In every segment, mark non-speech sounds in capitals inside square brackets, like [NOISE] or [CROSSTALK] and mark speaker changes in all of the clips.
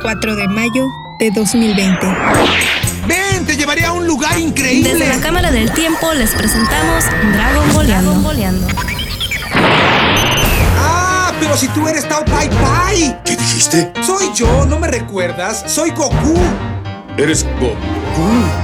Speaker 1: 4 de mayo de 2020.
Speaker 2: ¡Ven! ¡Te llevaré a un lugar increíble!
Speaker 3: Desde la Cámara del Tiempo les presentamos Dragon Boleando.
Speaker 2: ¡Ah! Pero si tú eres Tao Pai Pai.
Speaker 4: ¿Qué dijiste?
Speaker 2: Soy yo, ¿no me recuerdas? Soy Goku.
Speaker 4: Eres Goku.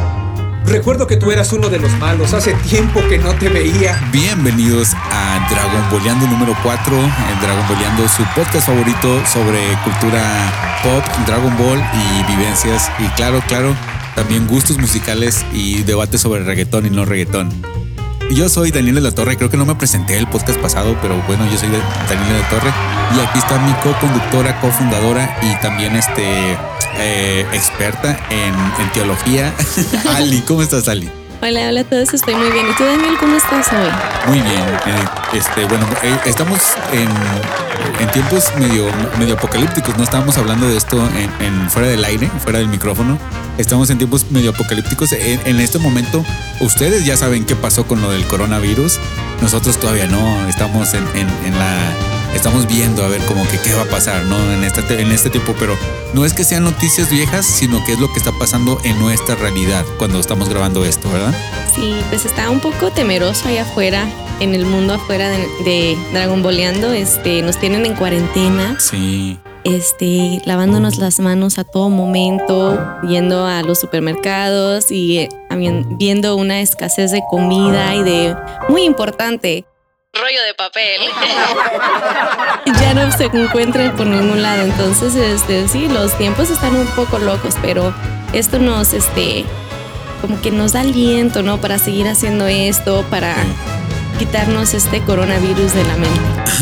Speaker 2: Recuerdo que tú eras uno de los malos. Hace tiempo que no te veía.
Speaker 5: Bienvenidos a Dragon Boleando número 4. Dragon Boleando, su podcast favorito sobre cultura pop, Dragon Ball y vivencias. Y claro, claro, también gustos musicales y debates sobre reggaetón y no reggaetón. Yo soy Daniel de la Torre, creo que no me presenté el podcast pasado, pero bueno, yo soy Daniel de la Torre y aquí está mi co-conductora, cofundadora y también este eh, experta en, en teología, [LAUGHS] Ali. ¿Cómo estás, Ali?
Speaker 3: Hola, hola a todos, estoy muy bien. ¿Y tú, Daniel, cómo estás hoy?
Speaker 5: Muy bien. Eh, este, bueno, eh, estamos en, en, tiempos medio, medio apocalípticos. No estábamos hablando de esto en, fuera del aire, fuera del micrófono. Estamos en tiempos medio apocalípticos. En, en, este momento, ustedes ya saben qué pasó con lo del coronavirus. Nosotros todavía no. Estamos en la estamos viendo a ver como que qué va a pasar, ¿no? En este, en este tiempo, pero no es que sean noticias viejas, sino que es lo que está pasando en nuestra realidad cuando estamos grabando esto, ¿verdad?
Speaker 3: Sí, pues está un poco temeroso allá afuera, en el mundo afuera de, de Dragon Boleando, este, nos tienen en cuarentena.
Speaker 5: Sí
Speaker 3: este, lavándonos las manos a todo momento, yendo a los supermercados y eh, viendo una escasez de comida y de, muy importante, rollo de papel. [LAUGHS] ya no se encuentra por ningún lado. Entonces, este, sí, los tiempos están un poco locos, pero esto nos, este, como que nos da aliento, ¿no? Para seguir haciendo esto, para quitarnos este coronavirus de la mente.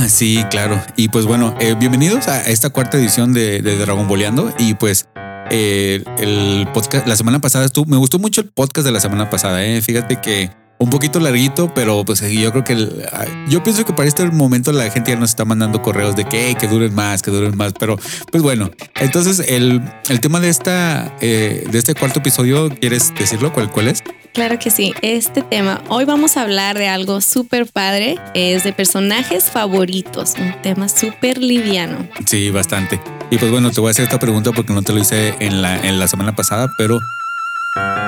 Speaker 5: Sí, claro. Y pues bueno, eh, bienvenidos a esta cuarta edición de, de Dragon Boleando. Y pues eh, el podcast, la semana pasada estuvo, me gustó mucho el podcast de la semana pasada. ¿eh? Fíjate que un poquito larguito, pero pues yo creo que yo pienso que para este momento la gente ya nos está mandando correos de que, que duren más, que duren más, pero pues bueno, entonces el, el tema de esta eh, de este cuarto episodio, ¿quieres decirlo? ¿Cuál, ¿Cuál es?
Speaker 3: Claro que sí, este tema, hoy vamos a hablar de algo súper padre, es de personajes favoritos, un tema súper liviano.
Speaker 5: Sí, bastante. Y pues bueno, te voy a hacer esta pregunta porque no te lo hice en la, en la semana pasada, pero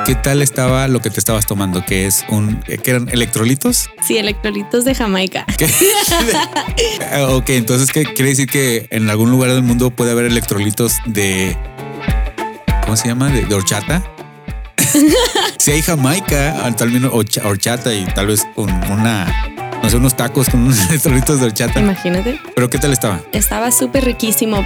Speaker 5: ¿Qué tal estaba lo que te estabas tomando? ¿Que es un. ¿Qué eran electrolitos?
Speaker 3: Sí, electrolitos de Jamaica. [LAUGHS] [LAUGHS]
Speaker 5: ok, entonces, ¿qué quiere decir que en algún lugar del mundo puede haber electrolitos de. ¿Cómo se llama? De, horchata. [LAUGHS] si hay Jamaica, tal vez horchata y tal vez con una no sé, unos tacos con unos electrolitos de horchata.
Speaker 3: Imagínate.
Speaker 5: Pero ¿qué tal estaba?
Speaker 3: Estaba súper riquísimo.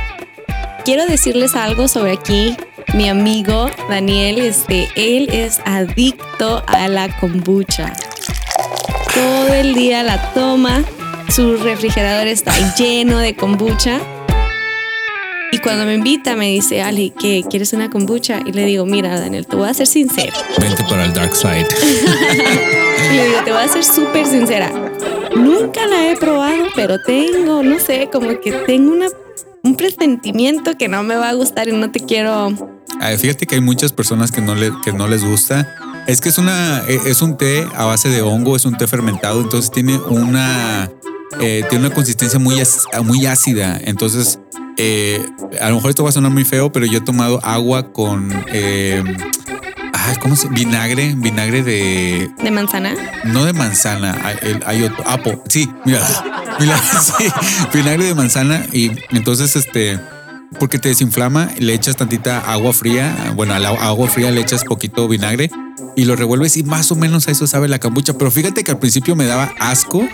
Speaker 3: Quiero decirles algo sobre aquí mi amigo Daniel, este, él es adicto a la kombucha. Todo el día la toma, su refrigerador está lleno de kombucha. Y cuando me invita me dice, Ali, ¿qué? ¿Quieres una kombucha? Y le digo, mira, Daniel, te voy a ser sincero.
Speaker 5: Vente para el dark side. [LAUGHS]
Speaker 3: y le digo, te voy a ser súper sincera. Nunca la he probado, pero tengo, no sé, como que tengo una, un presentimiento que no me va a gustar y no te quiero
Speaker 5: Fíjate que hay muchas personas que no, que no les gusta. Es que es una e, es un té a base de hongo, es un té fermentado, entonces tiene una eh, tiene una consistencia muy, muy ácida. Entonces, eh, a lo mejor esto va a sonar muy feo, pero yo he tomado agua con eh, ¿cómo se? Vinagre, vinagre de.
Speaker 3: ¿De manzana?
Speaker 5: No de manzana, hay, otro. Apo, sí, mira, [LAUGHS] [LAUGHS] sí, vinagre de manzana. Y entonces, este porque te desinflama, le echas tantita agua fría, bueno, agua fría le echas poquito vinagre y lo revuelves y más o menos a eso sabe la cambucha. Pero fíjate que al principio me daba asco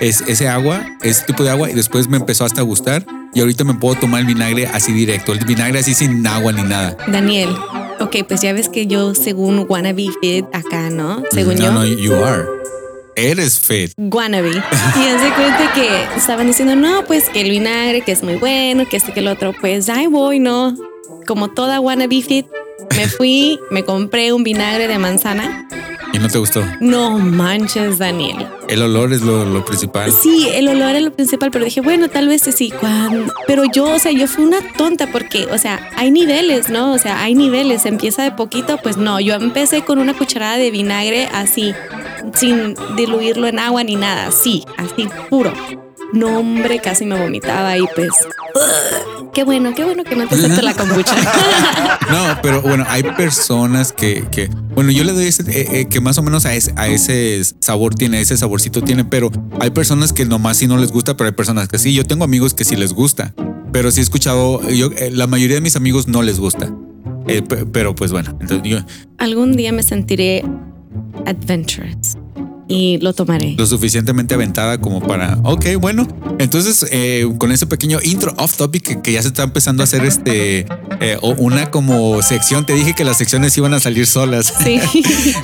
Speaker 5: es, ese agua, ese tipo de agua y después me empezó hasta a gustar y ahorita me puedo tomar el vinagre así directo, el vinagre así sin agua ni nada.
Speaker 3: Daniel, ok, pues ya ves que yo según wannabe fit acá, ¿no? Según yo.
Speaker 5: No, you are eres fit.
Speaker 3: Wannabe. Y hace cuenta que estaban diciendo, no, pues que el vinagre, que es muy bueno, que este, que el otro. Pues ahí voy, ¿no? Como toda wannabe fit, me fui, me compré un vinagre de manzana.
Speaker 5: ¿Y no te gustó?
Speaker 3: No manches, Daniel.
Speaker 5: El olor es lo, principal.
Speaker 3: Sí, el olor es lo principal, pero dije, bueno, tal vez sí. Cuando... Pero yo, o sea, yo fui una tonta porque, o sea, hay niveles, ¿no? O sea, hay niveles. Empieza de poquito, pues no. Yo empecé con una cucharada de vinagre así, sin diluirlo en agua ni nada, así, así puro. No hombre, casi me vomitaba y pues qué bueno, qué bueno que no te acepto la kombucha. [LAUGHS]
Speaker 5: No, pero bueno, hay personas que, que bueno, yo le doy ese, eh, eh, que más o menos a ese, a ese sabor tiene, ese saborcito tiene, pero hay personas que nomás sí no les gusta, pero hay personas que sí. Yo tengo amigos que sí les gusta, pero sí he escuchado, yo, eh, la mayoría de mis amigos no les gusta. Pe- pero pues bueno, entonces yo
Speaker 3: Algún día me sentiré adventurous y lo tomaré.
Speaker 5: lo suficientemente aventada como para, ok, bueno, entonces eh, con ese pequeño intro off topic que, que ya se está empezando a hacer este, eh, una como sección, te dije que las secciones iban a salir solas.
Speaker 3: Sí. [LAUGHS]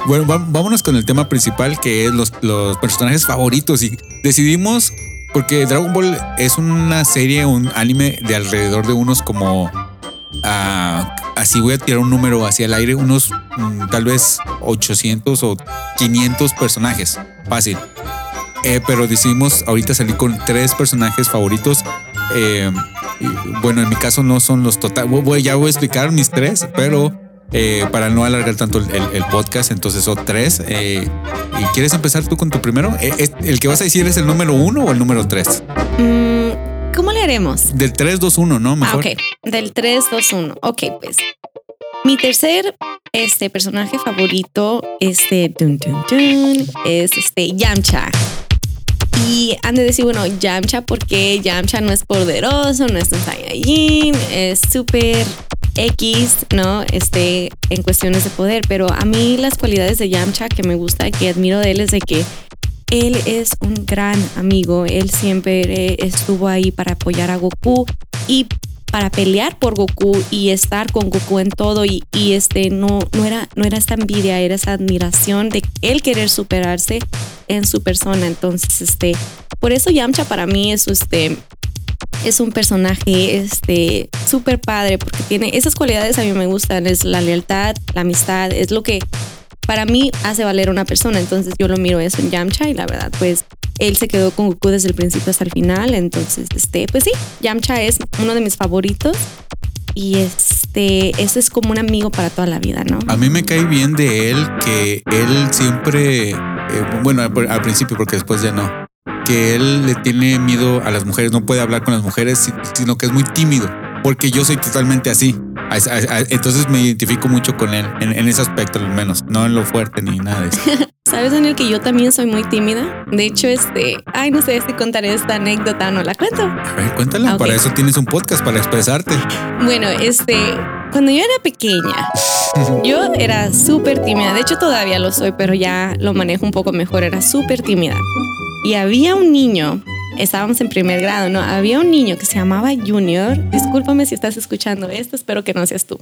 Speaker 5: Bueno, vámonos con el tema principal que es los, los personajes favoritos y decidimos porque Dragon Ball es una serie, un anime de alrededor de unos como ah, así voy a tirar un número hacia el aire, unos mm, tal vez 800 o 500 personajes, fácil. Eh, pero decidimos ahorita salir con tres personajes favoritos. Eh, bueno, en mi caso no son los total. voy- ya voy a explicar mis tres, pero eh, para no alargar tanto el, podcast, entonces son tres. ¿Y quieres empezar tú con tu primero? ¿El que vas a decir es el número uno o el número tres?
Speaker 3: Mm, ¿Cómo le haremos?
Speaker 5: Del 3, 2, 1, ¿no?
Speaker 3: Ah,
Speaker 5: Mejor.
Speaker 3: ok. Del 3, 2, 1. Ok, pues. Mi tercer este, personaje favorito este, dun, dun, dun, es este, Yamcha. Y han de decir, bueno, Yamcha, porque Yamcha no es poderoso, no es un Saiyajin, es súper X, ¿no? Este, en cuestiones de poder. Pero a mí las cualidades de Yamcha que me gusta, que admiro de él, es de que él es un gran amigo. Él siempre eh, estuvo ahí para apoyar a Goku y para pelear por Goku y estar con Goku en todo y, este no no era no era esta envidia era esa admiración de él querer superarse en su persona entonces este por eso Yamcha para mí es este es un personaje este súper padre porque tiene esas cualidades a mí me gustan es la lealtad la amistad es lo que para mí hace valer a una persona. Entonces yo lo miro eso en Yamcha y la verdad pues él se quedó con Goku desde el principio hasta el final, entonces, este, pues sí, Yamcha es uno de mis favoritos y este, eso es como un amigo para toda la vida, ¿no?
Speaker 5: A mí me cae bien de él que él siempre, eh, bueno, al principio, porque después ya no, que él le tiene miedo a las mujeres, no puede hablar con las mujeres, si- sino que es muy tímido, porque yo soy totalmente así. Entonces me identifico mucho con él, en, en ese aspecto al menos, no en lo fuerte ni nada de eso. [LAUGHS]
Speaker 3: ¿Sabes, Daniel, que yo también soy muy tímida? De hecho, este, ay, no sé si contaré esta anécdota o no la cuento.
Speaker 5: A ver, cuéntala,
Speaker 3: Ok.
Speaker 5: para eso tienes un podcast, para expresarte.
Speaker 3: Bueno, este, cuando yo era pequeña, [LAUGHS] yo era súper tímida. De hecho, todavía lo soy, pero ya lo manejo un poco mejor. Era súper tímida. Y había un niño, estábamos en primer grado, ¿no? Había un niño que se llamaba Junior. Discúlpame si estás escuchando esto, espero que no seas tú.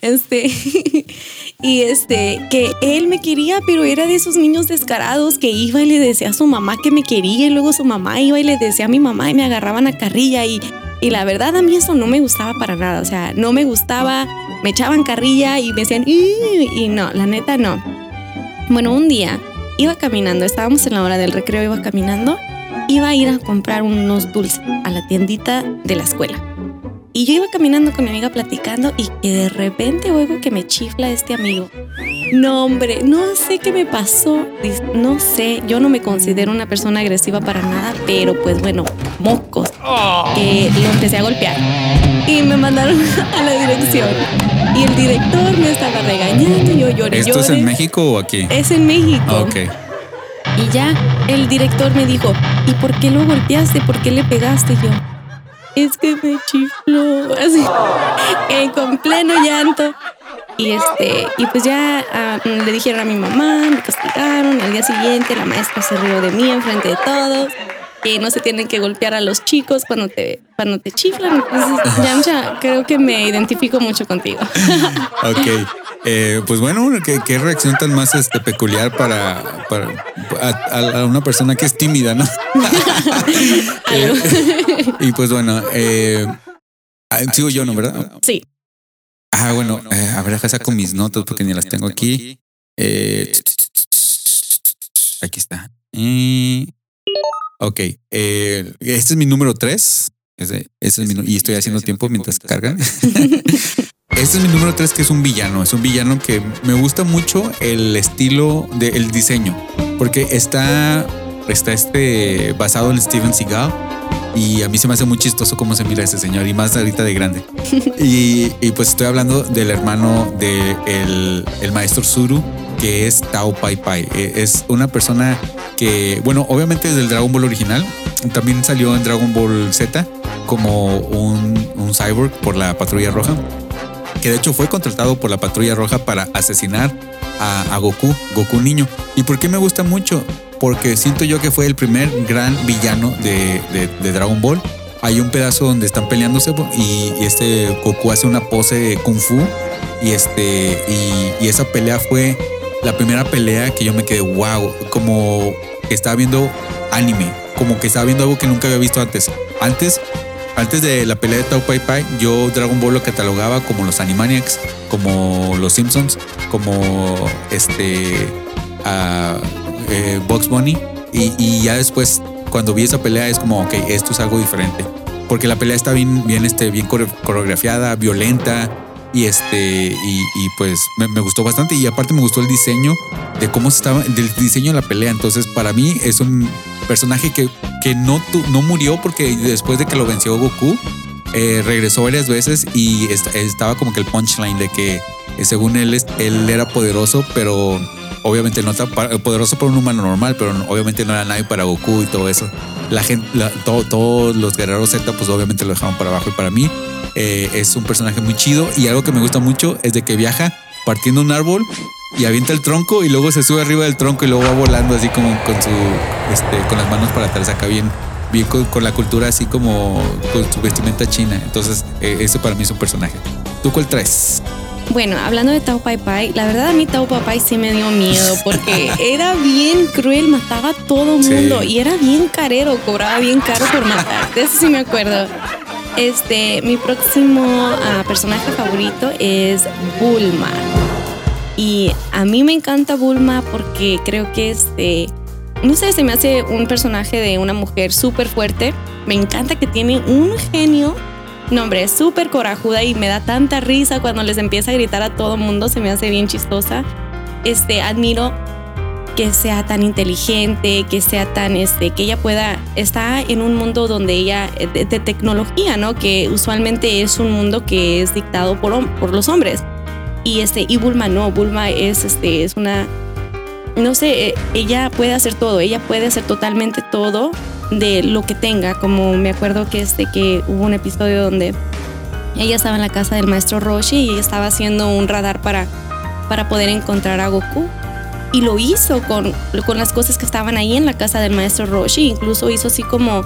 Speaker 3: Este, [LAUGHS] y este, que él me quería, pero era de esos niños descarados que iba y le decía a su mamá que me quería, y luego su mamá iba y le decía a mi mamá y me agarraban a carrilla y y la verdad a mí eso no me gustaba para nada. O sea, no me gustaba, me echaban carrilla y me decían, y no, la neta no. Bueno, un día iba caminando, estábamos en la hora del recreo, iba caminando, iba a ir a comprar unos dulces a la tiendita de la escuela. Y yo iba caminando con mi amiga platicando y que de repente oigo que me chifla este amigo. No, hombre, no sé qué me pasó. No sé, yo no me considero una persona agresiva para nada, pero pues bueno, mocos. Eh, lo empecé a golpear y me mandaron [LAUGHS] a la dirección. Y el director me estaba regañando y yo lloré.
Speaker 5: ¿Esto es en México o aquí?
Speaker 3: Es en México.
Speaker 5: Ok.
Speaker 3: Y ya el director me dijo, ¿y por qué lo golpeaste? ¿Por qué le pegaste? Y yo, es que me chifló, así, [LAUGHS] eh, con pleno llanto. Y este, y pues ya ah, le dijeron a mi mamá, me castigaron. Al día siguiente la maestra se rió de mí enfrente de todos. Que no se tienen que golpear a los chicos cuando te, cuando te chiflan. Entonces, Yamcha, creo que me identifico mucho contigo. [LAUGHS]
Speaker 5: Ok. Eh, pues bueno, ¿qué, qué reacción tan más este, peculiar para, para a, una persona que es tímida, ¿no? [LAUGHS] Eh, y pues bueno, eh, ah, sigo yo, ¿no? ¿Verdad?
Speaker 3: Sí.
Speaker 5: Ah, bueno, eh, a ver, deja saco mis notas porque ni las tengo aquí. Aquí está. Ok, este es mi número tres. Ese, ese es mi y estoy haciendo tiempo mientras cargan. [LAUGHS] Este es mi número tres, que es un villano. Es un villano que me gusta mucho el estilo del diseño, porque está está este basado en Steven Seagal. Y a mí se me hace muy chistoso cómo se mira ese señor, y más ahorita de grande. [LAUGHS] y, y pues estoy hablando del hermano del de el maestro Zuru, que es Tao Pai Pai. Eh, Es una persona que, bueno, obviamente es del Dragon Ball original. También salió en Dragon Ball Z como un, un cyborg por la Patrulla Roja. Que de hecho fue contratado por la Patrulla Roja para asesinar a, Goku, Goku niño. ¿Y por qué me gusta mucho? Porque siento yo que fue el primer gran villano de, de- de Dragon Ball. Hay un pedazo donde están peleándose y, este Goku hace una pose kung fu y este y esa pelea fue la primera pelea que yo me quedé wow, como que estaba viendo anime, como que estaba viendo algo que nunca había visto antes. Antes antes de la pelea de Tao Pai Pai, yo Dragon Ball lo catalogaba como los Animaniacs, como los Simpsons, como este a eh, Bugs Bunny. Y, y ya después, cuando vi esa pelea, es como, ok, esto es algo diferente. Porque la pelea está bien, bien, este, bien core- coreografiada, violenta. Y este, y, pues me, gustó bastante. Y aparte me gustó el diseño de cómo estaba, del diseño de la pelea. Entonces, para mí es un personaje que, que no, no murió porque después de que lo venció Goku, eh, regresó varias veces y est- estaba como que el punchline de que eh, según él, él era poderoso, pero obviamente no pa- poderoso para un humano normal, pero obviamente no era nadie para Goku y todo eso. La gente, todos los guerreros Z, pues obviamente lo dejaban para abajo y para mí eh, es un personaje muy chido y algo que me gusta mucho es de que viaja partiendo un árbol y avienta el tronco y luego se sube arriba del tronco y luego va volando así como con su este con las manos para atrás acá bien bien con, con la cultura así como con su vestimenta china entonces eh, ese para mí es un personaje ¿tú cuál traes?
Speaker 3: Bueno, hablando de Tao Pai Pai, la verdad a mí Tao Pai Pai sí me dio miedo porque [LAUGHS] era bien cruel, mataba a todo
Speaker 5: Sí.
Speaker 3: mundo y era bien carero, cobraba bien caro por matar. De eso sí me acuerdo. Este, mi próximo ah, personaje favorito es Bulma. Y a mí me encanta Bulma porque creo que este, no sé, se me hace un personaje de una mujer súper fuerte. Me encanta que tiene un genio. No, hombre, es súper corajuda y me da tanta risa cuando les empieza a gritar a todo mundo. Se me hace bien chistosa. Este, admiro que sea tan inteligente, que sea tan, este, que ella pueda, está en un mundo donde ella, eh, de, de tecnología, ¿no? Que usualmente es un mundo que es dictado por, por los hombres. Y este, y Bulma no, Bulma es, este, es una, no sé, eh, ella puede hacer todo, ella puede hacer totalmente todo de lo que tenga, como me acuerdo que este, que hubo un episodio donde ella estaba en la casa del maestro Roshi y estaba haciendo un radar para, para poder encontrar a Goku. Y lo hizo con, con las cosas que estaban ahí en la casa del maestro Roshi. Incluso hizo así como,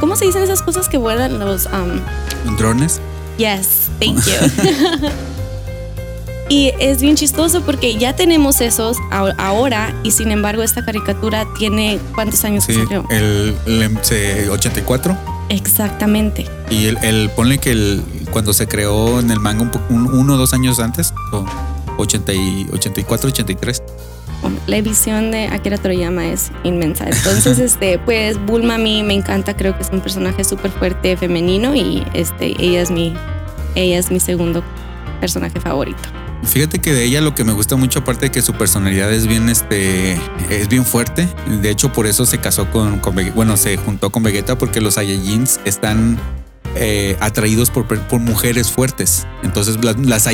Speaker 3: ¿cómo se dicen esas cosas que vuelan los... um,
Speaker 5: ¿drones?
Speaker 3: Yes, thank you. [LAUGHS] y es bien chistoso porque ya tenemos esos ahora y sin embargo esta caricatura tiene cuántos años que
Speaker 5: sí
Speaker 3: salió.
Speaker 5: el, el, se- 84
Speaker 3: Exactamente.
Speaker 5: y el, el- ponle que el, cuando se creó en el manga un, un- uno o dos años antes o 80 y 84 83
Speaker 3: La visión de Akira Toriyama es inmensa. Entonces, [LAUGHS] este, pues Bulma a mí me encanta, creo que es un personaje súper fuerte femenino y este, ella es mi, ella es mi segundo personaje favorito.
Speaker 5: Fíjate que de ella lo que me gusta mucho, aparte de que su personalidad es bien, este, es bien fuerte. De hecho, por eso se casó con, con bueno, se juntó con Vegeta porque los Saiyajins están eh, atraídos por, mujeres fuertes. Entonces, las, las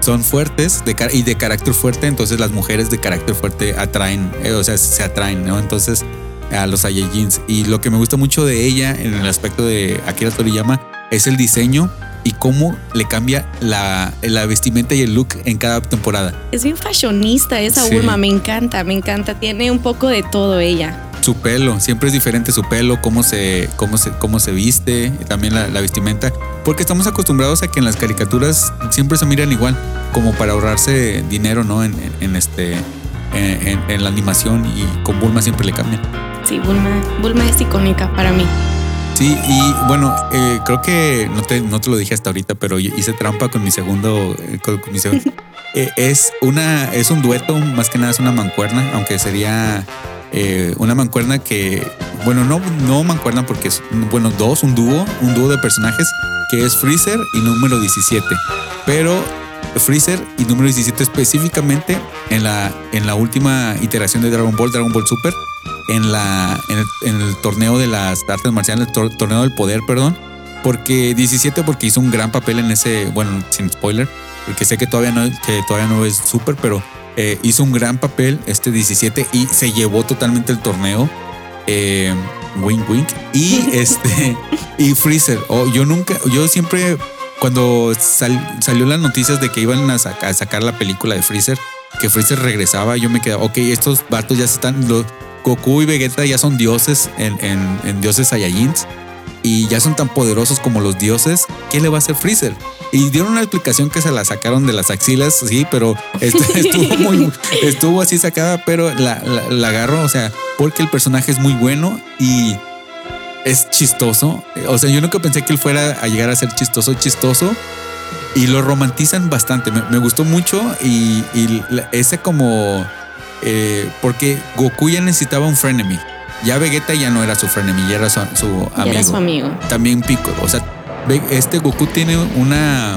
Speaker 5: son fuertes y de carácter fuerte. Entonces, las mujeres de carácter fuerte atraen, eh, o sea, se atraen, ¿no? Entonces, a los Saiyajins. Y lo que me gusta mucho de ella en el aspecto de Akira Toriyama es el diseño y cómo le cambia la, la vestimenta y el look en cada temporada.
Speaker 3: Es bien fashionista esa
Speaker 5: Sí.
Speaker 3: Bulma, me encanta, me encanta. Tiene un poco de todo ella.
Speaker 5: Su pelo, siempre es diferente su pelo, cómo se, cómo se, cómo se viste, también la, la vestimenta, porque estamos acostumbrados a que en las caricaturas siempre se miran igual, como para ahorrarse dinero, ¿no? En, en- en este, en- en la animación y con Bulma siempre le cambian.
Speaker 3: Sí, Bulma, Bulma es icónica para mí.
Speaker 5: Sí, y bueno, eh, creo que no te, no te lo dije hasta ahorita, pero hice trampa con mi segundo, eh, con, con mi segundo. [LAUGHS] Eh, es una, es un dueto, más que nada es una mancuerna, aunque sería eh, una mancuerna que, bueno, no, no mancuerna porque es, bueno, dos, un dúo, un dúo de personajes que es Freezer y número 17. Pero Freezer y número 17 específicamente en la, en la última iteración de Dragon Ball, Dragon Ball Super, en, la, en, el, en el torneo de las artes marciales, el tor- torneo del poder, perdón. Porque 17 porque hizo un gran papel en ese, bueno, sin spoiler, porque sé que todavía no, que todavía no es súper, pero eh, hizo un gran papel este 17 y se llevó totalmente el torneo. Eh, wink wink. Y [LAUGHS] este, y Freezer. Oh, yo nunca, yo siempre, cuando sal- salió las noticias de que iban a, saca- a sacar la película de Freezer, que Freezer regresaba, yo me quedaba, ok, estos vatos ya se están, los, Goku y Vegeta ya son dioses en, dioses Saiyajins y ya son tan poderosos como los dioses, ¿qué le va a hacer Freezer? Y dieron una explicación que se la sacaron de las axilas, sí, pero esto- [LAUGHS] estuvo muy, estuvo así sacada, pero la, la, agarro, o sea, porque el personaje es muy bueno y es chistoso. O sea, yo nunca pensé que él fuera a llegar a ser chistoso, chistoso. Y lo romantizan bastante. Me, gustó mucho y, y ese como... eh, porque Goku ya necesitaba un frenemy. Ya Vegeta ya no era su frenemy, ya era su, amigo
Speaker 3: era su amigo.
Speaker 5: también Piccolo. O sea, este Goku tiene una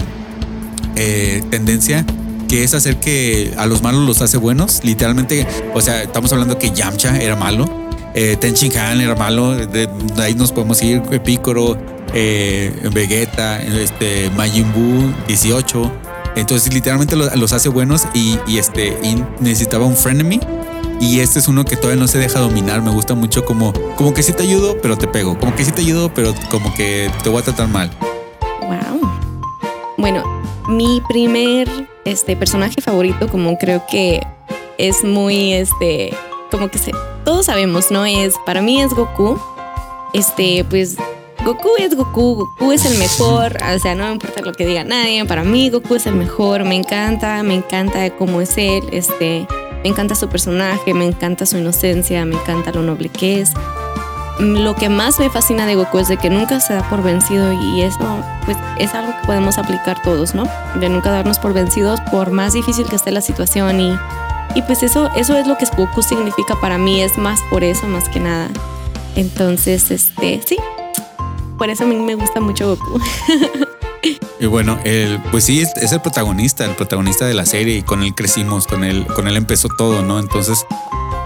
Speaker 5: eh, tendencia que es hacer que a los malos los hace buenos. Literalmente, o sea, estamos hablando que Yamcha era malo, eh, Ten Shin Han era malo, de, de ahí nos podemos ir, Piccolo, eh, Vegeta, este, Majin Buu 18. Entonces, literalmente los, hace buenos y, y este, y necesitaba un frenemy. Y este es uno que todavía no se deja dominar. Me gusta mucho como, como que sí te ayudo, pero te pego. Como que sí te ayudo, pero como que te voy a tratar mal.
Speaker 3: Wow. Bueno, mi primer este, personaje favorito, como creo que es muy, este, como que se, todos sabemos, ¿no? Es, para mí es Goku. Este, pues, Goku es Goku, Goku es el mejor, o sea, no me importa lo que diga nadie, para mí Goku es el mejor, me encanta, me encanta cómo es él, este, me encanta su personaje, me encanta su inocencia, me encanta lo noble que es. Mm, Lo que más me fascina de Goku es de que nunca se da por vencido y eso pues es algo que podemos aplicar todos, ¿no? De nunca darnos por vencidos por más difícil que esté la situación y, y pues eso, eso es lo que Goku significa para mí, es más por eso más que nada. Entonces, este, sí, por eso a mí me gusta mucho Goku. [LAUGHS]
Speaker 5: Y bueno, el, pues sí, es el protagonista, el protagonista de la serie y con él crecimos, con él, con él empezó todo, ¿no? Entonces,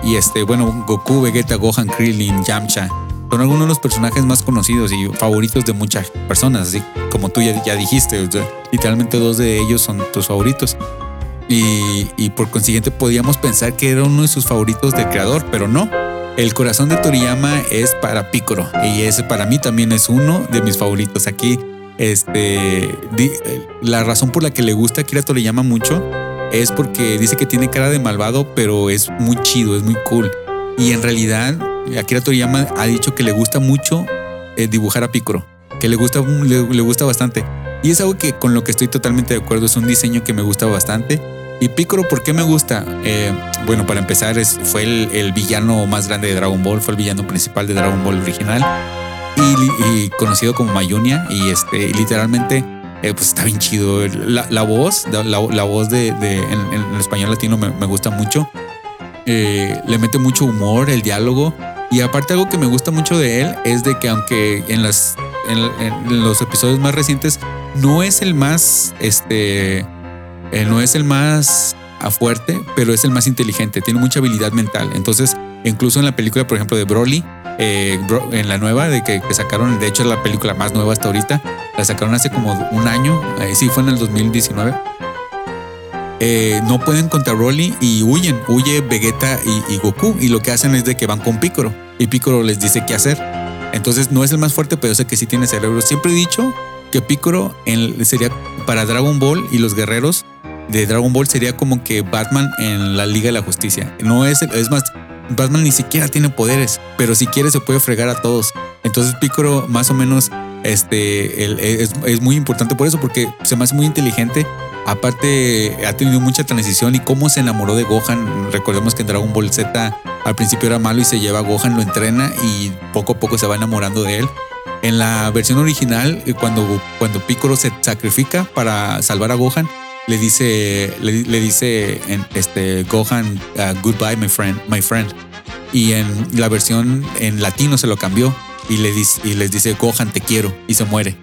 Speaker 5: y este, bueno, Goku, Vegeta, Gohan, Krillin, Yamcha, son algunos de los personajes más conocidos y favoritos de muchas personas, así como tú ya, ya dijiste, o sea, literalmente dos de ellos son tus favoritos. Y, y por consiguiente podíamos pensar que era uno de sus favoritos del creador, pero no. El corazón de Toriyama es para Piccolo y ese para mí también es uno de mis favoritos. Aquí este, eh, la razón por la que le gusta a Akira Toriyama mucho es porque dice que tiene cara de malvado, pero es muy chido, es muy cool. Y en realidad, Akira Toriyama ha dicho que le gusta mucho eh, dibujar a Piccolo, que le gusta, le gusta bastante. Y es algo que con lo que estoy totalmente de acuerdo, es un diseño que me gusta bastante. Y Piccolo, ¿por qué me gusta? Eh, bueno, para empezar, es, fue el, villano más grande de Dragon Ball, fue el villano principal de Dragon Ball original. Y, conocido como Mayunia y este literalmente eh, pues está bien chido. La, la voz la, la- voz de, en el español latino me, me gusta mucho. Eh, le mete mucho humor el diálogo. Y aparte algo que me gusta mucho de él es de que aunque en las en, en los episodios más recientes no es el más este eh, no es el más fuerte pero es el más inteligente tiene mucha habilidad mental entonces incluso en la película por ejemplo de Broly eh, en la nueva de que, que sacaron, de hecho la película más nueva hasta ahorita, la sacaron hace como un año, eh, sí fue en el 2019. Eh, no pueden contra Broly y huyen, huye Vegeta y, y Goku y lo que hacen es de que van con Piccolo y Piccolo les dice qué hacer. Entonces no es el más fuerte, pero sé que sí tiene cerebro. Siempre he dicho que Piccolo sería para Dragon Ball y los guerreros de Dragon Ball sería como que Batman en la Liga de la Justicia. No es, es más, Batman ni siquiera tiene poderes, pero si quiere se puede fregar a todos. Entonces Piccolo más o menos este, es, es muy importante por eso, porque se me hace muy inteligente. Aparte ha tenido mucha transición y cómo se enamoró de Gohan. Recordemos que en Dragon Ball Z al principio era malo y se lleva a Gohan, lo entrena y poco a poco se va enamorando de él. En la versión original, eh, cuando, cuando Piccolo se sacrifica para salvar a Gohan, le dice, le, le dice en este Gohan, uh, goodbye, my friend, my friend. Y en la versión en latino se lo cambió y, le dice, y les dice Gohan, te quiero, y se muere.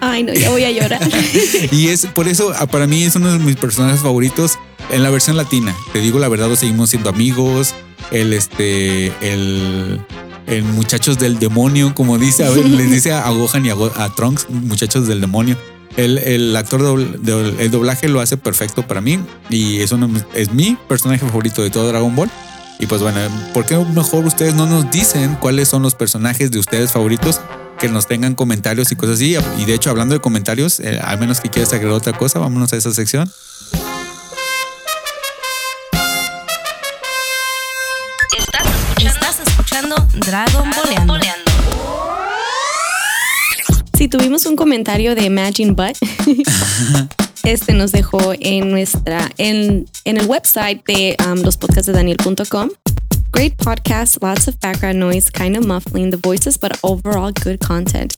Speaker 3: Ay, no, ya voy a llorar. [LAUGHS]
Speaker 5: Y es por eso, ah, para mí es uno de mis personajes favoritos en la versión latina. Te digo la verdad, seguimos siendo amigos. el este, el, el muchachos del demonio, como dice, a ver, les dice a Gohan y a, a Trunks, muchachos del demonio. El, el actor el doblaje lo hace perfecto para mí y es, uno, es mi personaje favorito de todo Dragon Ball. Y pues bueno, ¿por qué mejor ustedes no nos dicen cuáles son los personajes de ustedes favoritos? Que nos tengan comentarios y cosas así. Y de hecho, hablando de comentarios, eh, al menos que quieras agregar otra cosa, vámonos a esa sección.
Speaker 6: Dragon Boleando.
Speaker 3: Si tuvimos un comentario de Imagine Butt, [LAUGHS] este nos dejó en nuestra, en, en el website de um, los podcasts de Daniel.com. Great podcast, lots of background noise, kind of muffling the voices, but overall good content.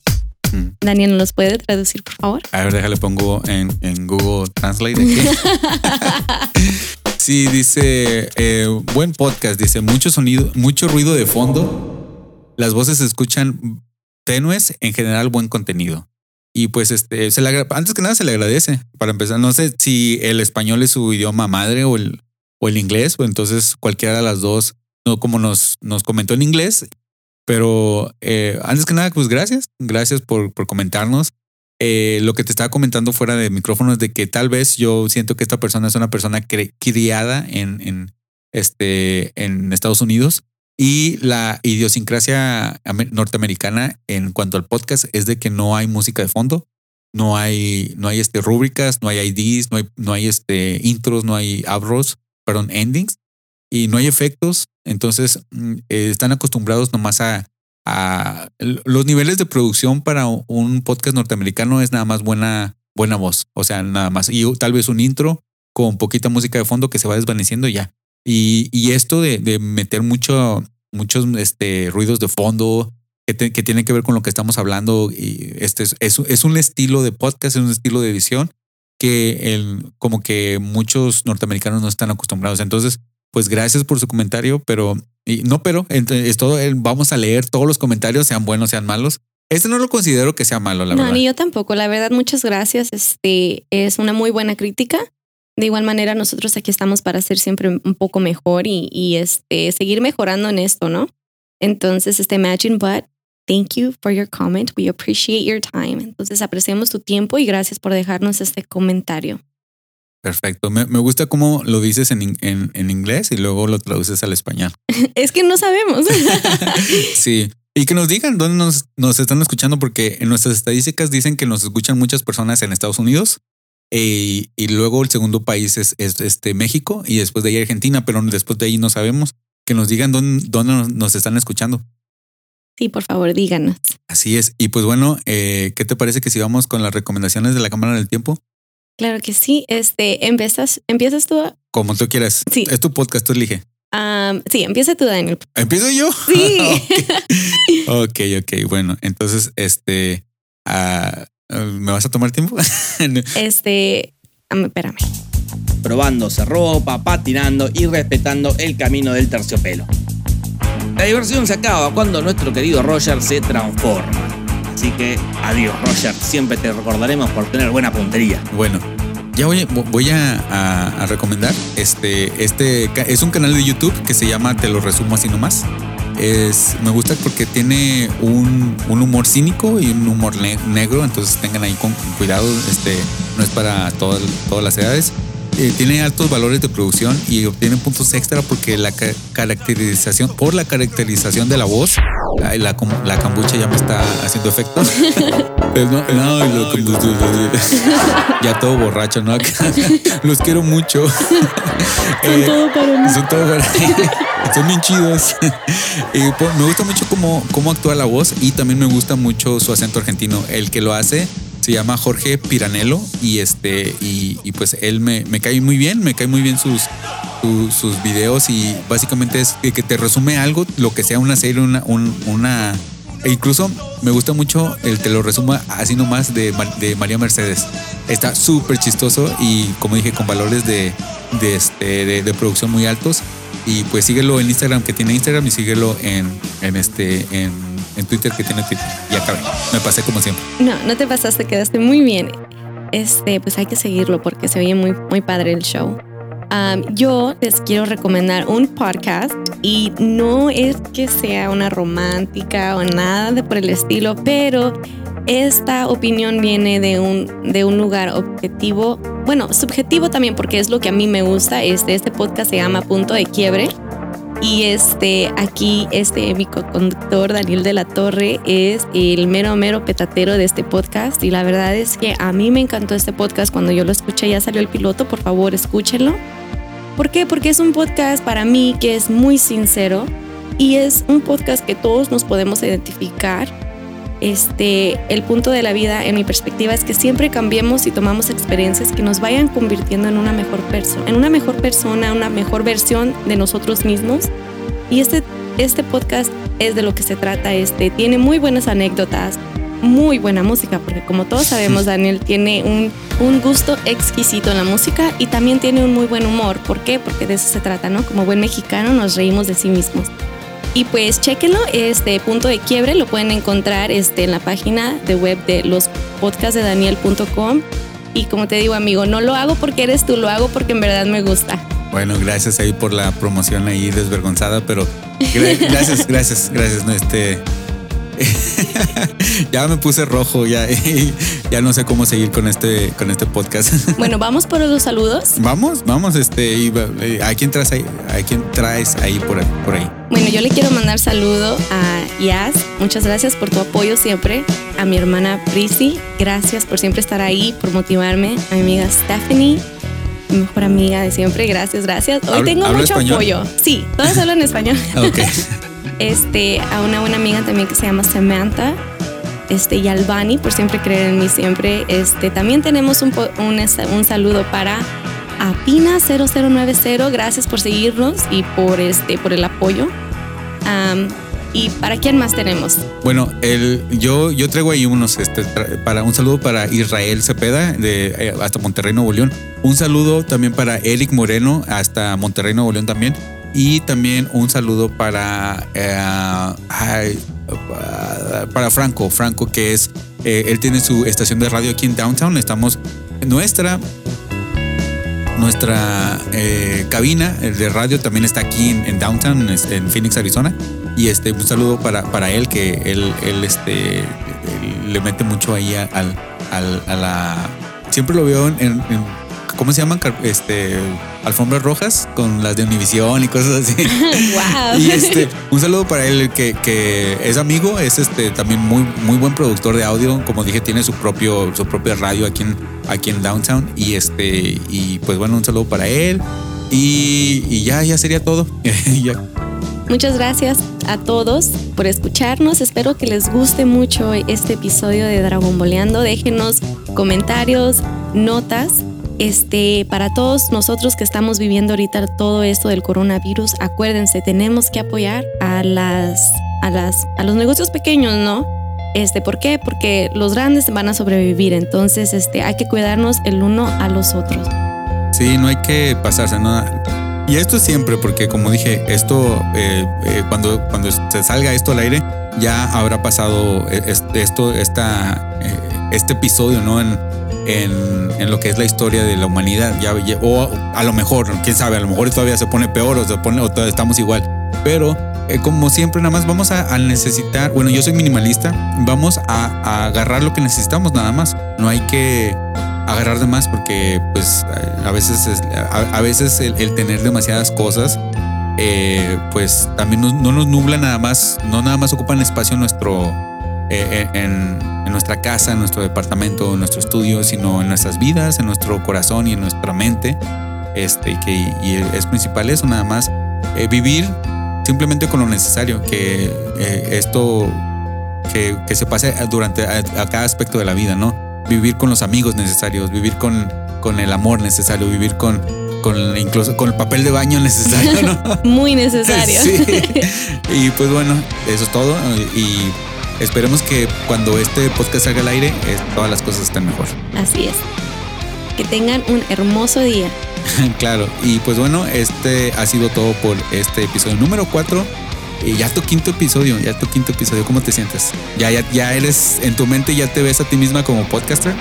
Speaker 5: Mm.
Speaker 3: Daniel, ¿nos los puede traducir, por favor?
Speaker 5: A ver, déjale pongo en, en Google Translate aquí. [LAUGHS] sí, dice, eh, buen podcast, dice, mucho sonido, mucho ruido de fondo. Las voces se escuchan tenues, en general buen contenido. Y pues este, se le antes que nada se le agradece. Para empezar, no sé si el español es su idioma madre o el, o el inglés, o entonces cualquiera de las dos, no como nos, nos comentó en inglés. Pero eh, antes que nada, pues gracias. Gracias por, por comentarnos. Eh, lo que te estaba comentando fuera de micrófono es de que tal vez yo siento que esta persona es una persona criada en, en, este, en Estados Unidos y la idiosincrasia ame- norteamericana en cuanto al podcast es de que no hay música de fondo, no hay, no hay este, rúbricas, no hay IDs, no hay, no hay este, intros, no hay outros, perdón, endings y no hay efectos. Entonces mm, eh, están acostumbrados nomás a, a los niveles de producción para un podcast norteamericano es nada más buena, buena voz. O sea, nada más. Y tal vez un intro con poquita música de fondo que se va desvaneciendo y ya. Y, y esto de, de meter mucho, muchos este, ruidos de fondo que, te- que tiene que ver con lo que estamos hablando. Y este es, es, es un estilo de podcast, es un estilo de edición que el, como que muchos norteamericanos no están acostumbrados. Entonces, pues gracias por su comentario, pero y no, pero es todo. el- Vamos a leer todos los comentarios, sean buenos, sean malos. Este no lo considero que sea malo, la
Speaker 3: no,
Speaker 5: verdad.
Speaker 3: ni yo tampoco. La verdad, muchas gracias. Este es una muy buena crítica. De igual manera, nosotros aquí estamos para ser siempre un poco mejor y, y, este seguir mejorando en esto, ¿no? Entonces, este Imagine But, thank you for your comment. We appreciate your time. Entonces, apreciamos tu tiempo y gracias por dejarnos este comentario.
Speaker 5: Perfecto. Me, me gusta cómo lo dices en, en, en inglés y luego lo traduces al español. [LAUGHS]
Speaker 3: Es que no sabemos. [LAUGHS]
Speaker 5: Sí. Y que nos digan dónde nos, nos están escuchando, porque en nuestras estadísticas dicen que nos escuchan muchas personas en Estados Unidos. Y luego el segundo país es, es, este México y después de ahí Argentina, pero después de ahí no sabemos. Que nos digan dónde, dónde nos- están escuchando.
Speaker 3: sí, por favor, díganos.
Speaker 5: Así es. Y pues bueno, eh, ¿qué te parece que sigamos con las recomendaciones de la Cámara del Tiempo?
Speaker 3: Claro que sí. Este, empiezas, empiezas tú.
Speaker 5: Como tú quieras.
Speaker 3: Sí.
Speaker 5: Es tu podcast, tú elige.
Speaker 3: Um, sí, empieza tú, Daniel.
Speaker 5: ¿Empiezo yo?
Speaker 3: Sí. [LAUGHS]
Speaker 5: ok, ok. Bueno, entonces, este, ah, ¿me vas a tomar tiempo? [LAUGHS]
Speaker 3: Este, espérame.
Speaker 7: probándose ropa, patinando y respetando el camino del terciopelo. La diversión se acaba cuando nuestro querido Roger se transforma. Así que adiós Roger, siempre te recordaremos por tener buena puntería.
Speaker 5: bueno, ya voy, voy a, a- a recomendar. Este, este es un canal de YouTube que se llama Te lo resumo así nomás. Es, me gusta porque tiene un, un humor cínico y un humor ne- negro, entonces tengan ahí con cuidado. Este, no es para todas, todas las edades. Eh, tiene altos valores de producción y obtiene puntos extra porque la ca- caracterización, por la caracterización de la voz, la, la cambucha ya me está haciendo efecto. [LAUGHS] Pues no, no, lo- [LAUGHS] ya todo borracho, ¿no? [LAUGHS] Los quiero mucho.
Speaker 3: Son
Speaker 5: Eh,
Speaker 3: todo para mí.
Speaker 5: son todo para Son bien chidos. Eh, pues, me gusta mucho cómo, cómo actúa la voz y también me gusta mucho su acento argentino. El que lo hace se llama Jorge Piranello y este y, pues él me, me cae muy bien, me cae muy bien sus, su- sus videos y básicamente es que, te resume algo, lo que sea una serie, una, un- una e incluso me gusta mucho el te lo resuma así nomás de, de María Mercedes. Está súper chistoso y como dije, con valores de, de, este, de producción muy altos. Y pues síguelo en Instagram que tiene Instagram y síguelo en, en este en, en Twitter que tiene Twitter. Y acabé. Me pasé como siempre.
Speaker 3: No, no te pasaste, quedaste muy bien. Este, pues hay que seguirlo porque se oye muy, muy padre el show. Um, yo les quiero recomendar un podcast y no es que sea una romántica o nada de por el estilo, pero esta opinión viene de un, de un lugar objetivo, bueno, subjetivo también porque es lo que a mí me gusta. Este, este podcast se llama Punto de Quiebre. Y este, aquí, este, mi conductor Daniel de la Torre es el mero, mero petatero de este podcast. Y la verdad es que a mí me encantó este podcast. Cuando yo lo escuché, ya salió el piloto. Por favor, escúchenlo. ¿Por qué? Porque es un podcast para mí que es muy sincero y es un podcast que todos nos podemos identificar este, el punto de la vida, en mi perspectiva, es que siempre cambiemos y tomamos experiencias que nos vayan convirtiendo en una mejor persona, en una mejor persona, una mejor versión de nosotros mismos. Y este, este podcast es de lo que se trata. Este, tiene muy buenas anécdotas, muy buena música, porque como todos sabemos, [LAUGHS] Daniel tiene un, un gusto exquisito en la música y también tiene un muy buen humor. ¿Por qué? Porque de eso se trata, ¿no? Como buen mexicano nos reímos de sí mismos. Y pues chéquenlo, este punto de quiebre lo pueden encontrar este, en la página de web de los podcasts de daniel.com. Y como te digo, amigo, no lo hago porque eres tú, lo hago porque en verdad me gusta.
Speaker 5: Bueno, gracias ahí por la promoción ahí desvergonzada, pero [LAUGHS] gracias, gracias, gracias. Este, [LAUGHS] ya me puse rojo, ya, [LAUGHS] ya no sé cómo seguir con este, con este podcast. [LAUGHS]
Speaker 3: Bueno, vamos por los saludos.
Speaker 5: Vamos, vamos, este, eh, ¿a quién traes ahí? ¿A quién traes ahí por, ahí por ahí?
Speaker 3: Bueno, yo le quiero mandar saludo a Yas. Muchas gracias por tu apoyo siempre. A mi hermana Prissy, gracias por siempre estar ahí, por motivarme. A mi amiga Stephanie, mi mejor amiga de siempre, gracias, gracias. Hoy tengo mucho apoyo. Sí, todos hablan español. [LAUGHS]
Speaker 5: ok. [LAUGHS]
Speaker 3: este, a una buena amiga también que se llama Samantha. Este, y Albani, por siempre creer en mí siempre. Este, también tenemos un, un, saludo para Apina 0090. Gracias por seguirnos y por, este, por el apoyo. ¿Y para quién más tenemos?
Speaker 5: Bueno, el, yo, yo traigo ahí unos, este, para un saludo para Israel Cepeda, de eh, hasta Monterrey, Nuevo León. Un saludo también para Eric Moreno, hasta Monterrey, Nuevo León también. Y también un saludo para, eh, para Franco, Franco que es, eh, él tiene su estación de radio aquí en Downtown. Estamos, nuestra nuestra eh, cabina de radio también está aquí en, Downtown, en Phoenix, Arizona. Y este, un saludo para, para él, que él, él este, le mete mucho ahí al, a la... Siempre lo veo en ¿cómo se llaman? Este, alfombras rojas con las de Univision y cosas así. [LAUGHS]
Speaker 3: wow. [LAUGHS]
Speaker 5: Y este, un saludo para él que, que, es amigo, es este también muy, muy buen productor de audio. Como dije, tiene su propio, su propia radio aquí en, aquí en Downtown. Y este, y pues bueno, un saludo para él. Y, y ya, ya sería todo. [LAUGHS] ya.
Speaker 3: Muchas gracias a todos por escucharnos. Espero que les guste mucho este episodio de Dragon Boleando. Déjenos comentarios, notas este, para todos nosotros que estamos viviendo ahorita todo esto del coronavirus, acuérdense, tenemos que apoyar a las, a las, a los negocios pequeños, ¿no? Este, ¿por qué? Porque los grandes van a sobrevivir, entonces, este, hay que cuidarnos el uno a los otros.
Speaker 5: Sí, no hay que pasarse, nada. Y esto siempre, porque como dije, esto, eh, eh, cuando, cuando se salga esto al aire, ya habrá pasado eh, esto, esta, este episodio, ¿no? En, en, lo que es la historia de la humanidad. Ya, o a lo mejor, quién sabe, a lo mejor todavía se pone peor o, se pone, o todavía estamos igual. Pero eh, como siempre, nada más vamos a, necesitar, bueno, yo soy minimalista, vamos a, agarrar lo que necesitamos nada más. No hay que agarrar de más porque pues a veces, a, veces el, tener demasiadas cosas eh, pues también no nos nubla nada más, no nada más ocupan espacio en nuestro, eh, en, nuestra casa, en nuestro departamento, en nuestro estudio, sino en nuestras vidas, en nuestro corazón y en nuestra mente. Este, y que y es principal eso, nada más eh, vivir simplemente con lo necesario, que eh, esto que, que, se pase durante a, cada aspecto de la vida, ¿no? Vivir con los amigos necesarios, vivir con, con el amor necesario, vivir con, con incluso con el papel de baño necesario, ¿no? [LAUGHS]
Speaker 3: Muy necesario. [LAUGHS]
Speaker 5: sí. Y pues bueno, eso es todo. Y Esperemos que cuando este podcast salga al aire, eh, todas las cosas estén mejor.
Speaker 3: Así es. Que tengan un hermoso día. [LAUGHS]
Speaker 5: claro, y pues bueno, este ha sido todo por este episodio número 4. Y ya tu quinto episodio, ya tu quinto episodio, ¿cómo te sientes? ¿Ya, ya, ya eres en tu mente, ya te ves a ti misma como podcaster?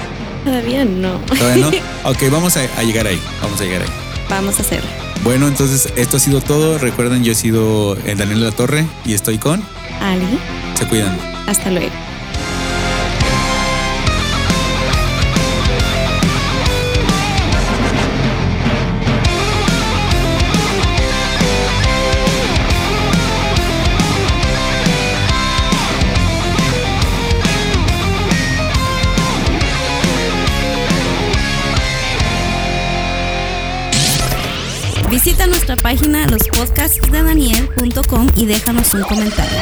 Speaker 3: Todavía no.
Speaker 5: Todavía no. [LAUGHS] Ok, vamos a, a llegar ahí. Vamos a llegar ahí.
Speaker 3: Vamos a hacerlo.
Speaker 5: Bueno, entonces esto ha sido todo. Recuerden, yo he sido Daniel de la Torre y estoy con.
Speaker 3: Ali,
Speaker 5: Se cuidan.
Speaker 3: Hasta luego.
Speaker 6: Visita nuestra página lospodcastsdedaniel.com y déjanos un comentario.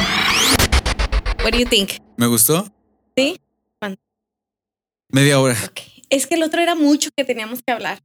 Speaker 3: What do you think?
Speaker 5: ¿Me gustó?
Speaker 3: ¿Sí?
Speaker 5: Media hora.
Speaker 3: Ok. Es que el otro era mucho que teníamos que hablar.